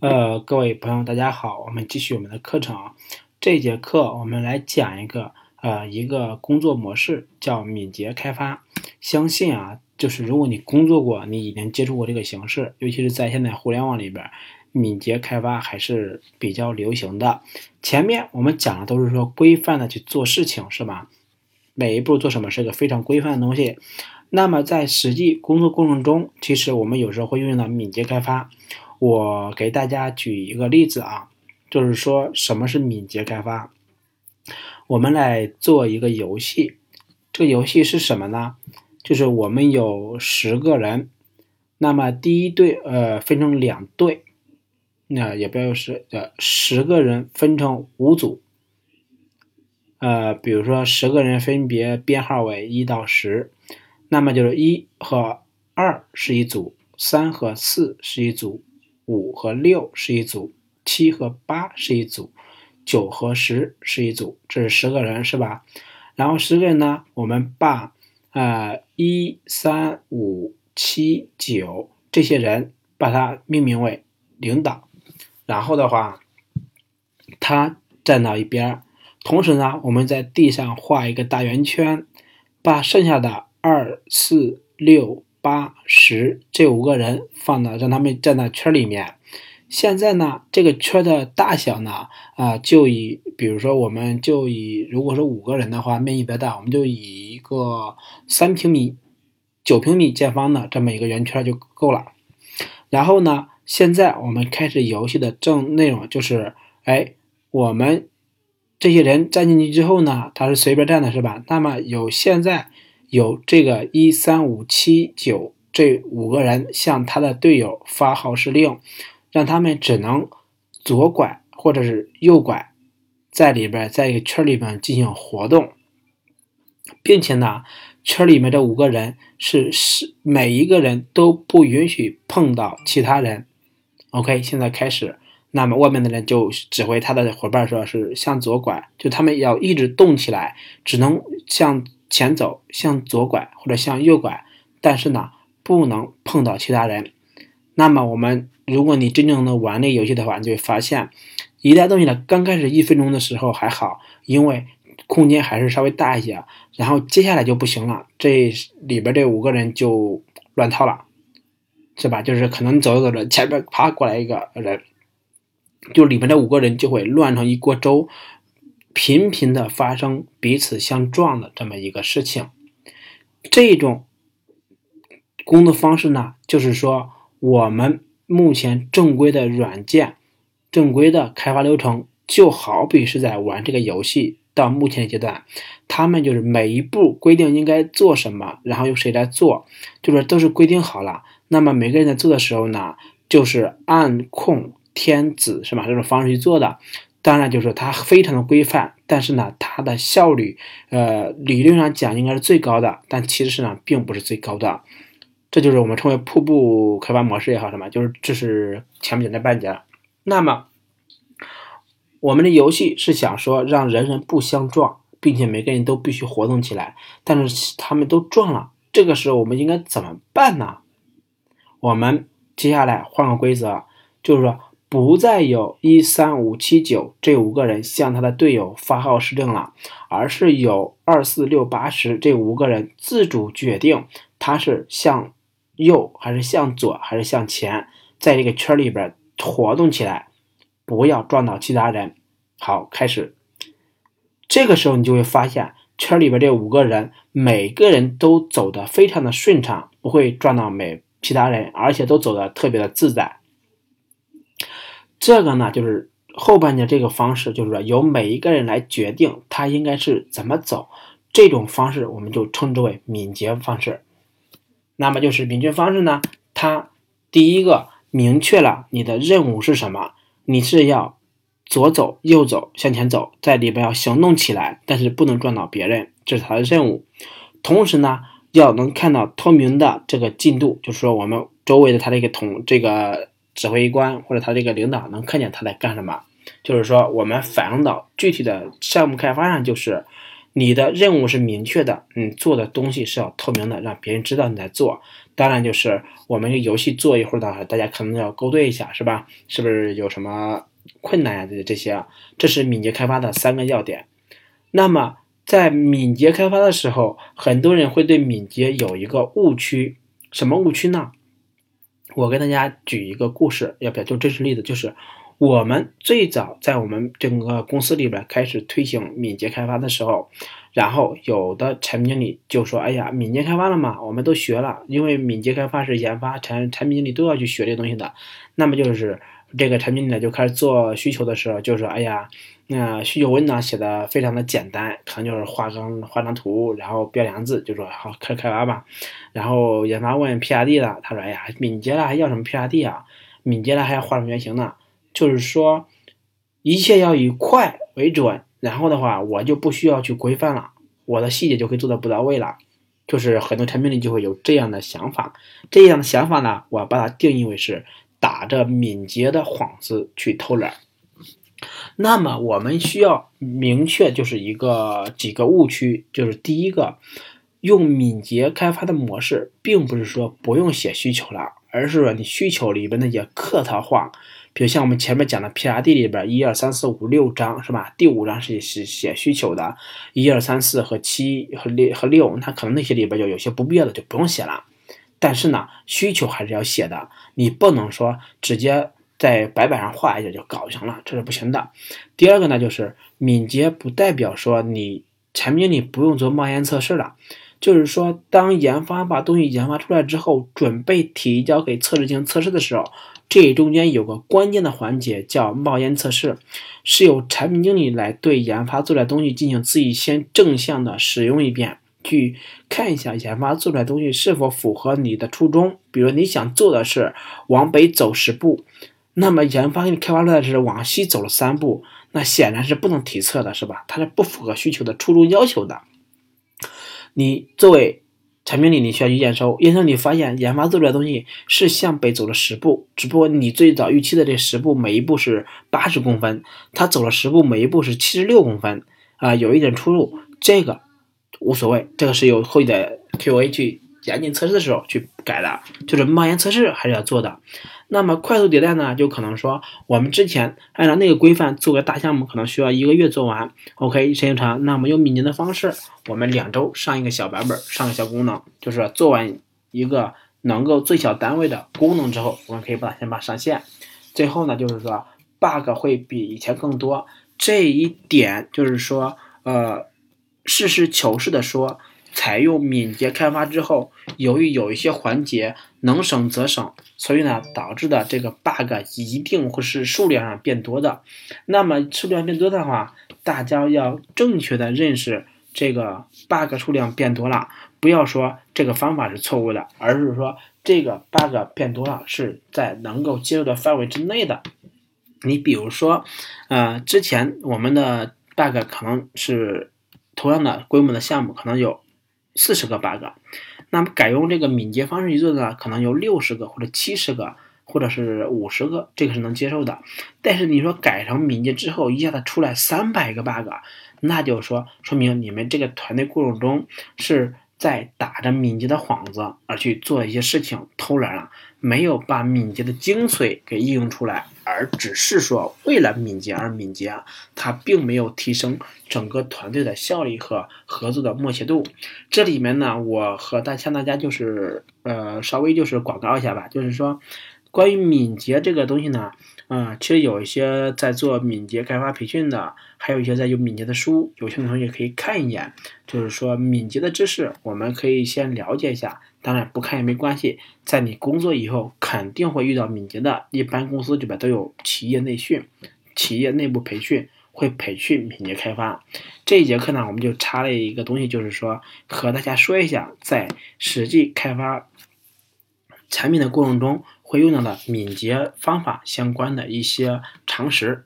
呃，各位朋友，大家好，我们继续我们的课程。这节课我们来讲一个呃一个工作模式，叫敏捷开发。相信啊，就是如果你工作过，你已经接触过这个形式，尤其是在现在互联网里边，敏捷开发还是比较流行的。前面我们讲的都是说规范的去做事情，是吧？每一步做什么是个非常规范的东西。那么在实际工作过程中，其实我们有时候会运用到敏捷开发。我给大家举一个例子啊，就是说什么是敏捷开发。我们来做一个游戏，这个游戏是什么呢？就是我们有十个人，那么第一队呃分成两队，那也不要是呃十个人分成五组。呃，比如说十个人分别编号为一到十。那么就是一和二是一组，三和四是一组，五和六是一组，七和八是一组，九和十是一组。这是十个人，是吧？然后十个人呢，我们把呃一、三、五、七、九这些人把它命名为领导。然后的话，他站到一边儿，同时呢，我们在地上画一个大圆圈，把剩下的。二四六八十这五个人放到让他们站在圈里面。现在呢，这个圈的大小呢，啊，就以比如说，我们就以如果是五个人的话，面积比较大，我们就以一个三平米、九平米见方的这么一个圆圈就够了。然后呢，现在我们开始游戏的正内容就是，哎，我们这些人站进去之后呢，他是随便站的，是吧？那么有现在。有这个一三五七九这五个人向他的队友发号施令，让他们只能左拐或者是右拐，在里边在一个圈里边进行活动，并且呢，圈里面这五个人是是每一个人都不允许碰到其他人。OK，现在开始，那么外面的人就指挥他的伙伴说是向左拐，就他们要一直动起来，只能向。前走，向左拐或者向右拐，但是呢，不能碰到其他人。那么，我们如果你真正的玩那游戏的话，你就会发现，一旦动起来，刚开始一分钟的时候还好，因为空间还是稍微大一些。然后接下来就不行了，这里边这五个人就乱套了，是吧？就是可能走着走着，前边啪过来一个人，就里面这五个人就会乱成一锅粥。频频的发生彼此相撞的这么一个事情，这种工作方式呢，就是说我们目前正规的软件、正规的开发流程，就好比是在玩这个游戏。到目前阶段，他们就是每一步规定应该做什么，然后由谁来做，就是都是规定好了。那么每个人在做的时候呢，就是按控天子是吧？这种方式去做的。当然，就是它非常的规范，但是呢，它的效率，呃，理论上讲应该是最高的，但其实呢，并不是最高的。这就是我们称为瀑布开发模式也好，什么，就是这是前面讲的半截。那么，我们的游戏是想说让人人不相撞，并且每个人都必须活动起来，但是他们都撞了，这个时候我们应该怎么办呢？我们接下来换个规则，就是说。不再有一三五七九这五个人向他的队友发号施令了，而是有二四六八十这五个人自主决定他是向右还是向左还是向前，在这个圈里边活动起来，不要撞到其他人。好，开始。这个时候你就会发现圈里边这五个人每个人都走得非常的顺畅，不会撞到每其他人，而且都走得特别的自在。这个呢，就是后半截这个方式，就是说由每一个人来决定他应该是怎么走，这种方式我们就称之为敏捷方式。那么就是敏捷方式呢，它第一个明确了你的任务是什么，你是要左走、右走、向前走，在里边要行动起来，但是不能撞到别人，这是他的任务。同时呢，要能看到透明的这个进度，就是说我们周围的他的一个统这个。指挥官或者他这个领导能看见他在干什么，就是说我们反映到具体的项目开发上，就是你的任务是明确的，你做的东西是要透明的，让别人知道你在做。当然，就是我们游戏做一会儿的，大家可能要勾兑一下，是吧？是不是有什么困难呀？这这些，这是敏捷开发的三个要点。那么，在敏捷开发的时候，很多人会对敏捷有一个误区，什么误区呢？我跟大家举一个故事，要不要就真实例子？就是我们最早在我们整个公司里边开始推行敏捷开发的时候。然后有的产品经理就说：“哎呀，敏捷开发了嘛，我们都学了，因为敏捷开发是研发产产品经理都要去学这东西的。那么就是这个产品经理就开始做需求的时候，就说：哎呀，那需求文档写的非常的简单，可能就是画张画张图，然后标两个字，就说好开始开发吧。然后研发问 PRD 了，他说：哎呀，敏捷了还要什么 PRD 啊？敏捷了还要画什么原型呢？就是说一切要以快为准。”然后的话，我就不需要去规范了，我的细节就可以做的不到位了。就是很多产品里就会有这样的想法，这样的想法呢，我把它定义为是打着敏捷的幌子去偷懒。那么我们需要明确就是一个几个误区，就是第一个，用敏捷开发的模式，并不是说不用写需求了，而是说你需求里边那些客套话。比如像我们前面讲的 PRD 里边，一二三四五六章是吧？第五章是写写需求的，一二三四和七和六和六，那可能那些里边就有些不必要的就不用写了。但是呢，需求还是要写的，你不能说直接在白板上画一下就搞就行了，这是不行的。第二个呢，就是敏捷不代表说你产品经理不用做冒烟测试了，就是说当研发把东西研发出来之后，准备提交给测试进行测试的时候。这中间有个关键的环节叫冒烟测试，是由产品经理来对研发做出来东西进行自己先正向的使用一遍，去看一下研发做出来东西是否符合你的初衷。比如你想做的是往北走十步，那么研发给你开发出来是往西走了三步，那显然是不能提测的，是吧？它是不符合需求的初衷要求的。你作为产品里你需要去验收，验收你发现研发做出来东西是向北走了十步，只不过你最早预期的这十步每一步是八十公分，他走了十步每一步是七十六公分，啊，有一点出入，这个无所谓，这个是由后的 QA 去严谨测试的时候去改的，就是冒烟测试还是要做的。那么快速迭代呢，就可能说我们之前按照那个规范做个大项目，可能需要一个月做完，OK 时间长。那么用敏捷的方式，我们两周上一个小版本，上个小功能，就是做完一个能够最小单位的功能之后，我们可以把它先把上线。最后呢，就是说 bug 会比以前更多，这一点就是说，呃，实事求是的说。采用敏捷开发之后，由于有一些环节能省则省，所以呢，导致的这个 bug 一定会是数量上变多的。那么数量变多的话，大家要正确的认识这个 bug 数量变多了，不要说这个方法是错误的，而是说这个 bug 变多了是在能够接受的范围之内的。你比如说，呃，之前我们的 bug 可能是同样的规模的项目，可能有。四十个 bug，那么改用这个敏捷方式去做的，可能有六十个或者七十个，或者是五十个，这个是能接受的。但是你说改成敏捷之后，一下子出来三百个 bug，那就是说，说明你们这个团队过程中是。在打着敏捷的幌子而去做一些事情，偷懒了，没有把敏捷的精髓给应用出来，而只是说为了敏捷而敏捷，它并没有提升整个团队的效率和合作的默契度。这里面呢，我和大向大家就是呃稍微就是广告一下吧，就是说关于敏捷这个东西呢。嗯，其实有一些在做敏捷开发培训的，还有一些在用敏捷的书，有兴趣同学可以看一眼。就是说敏捷的知识，我们可以先了解一下。当然不看也没关系，在你工作以后肯定会遇到敏捷的。一般公司里边都有企业内训、企业内部培训，会培训敏捷开发。这一节课呢，我们就插了一个东西，就是说和大家说一下，在实际开发产品的过程中。会用到的敏捷方法相关的一些常识。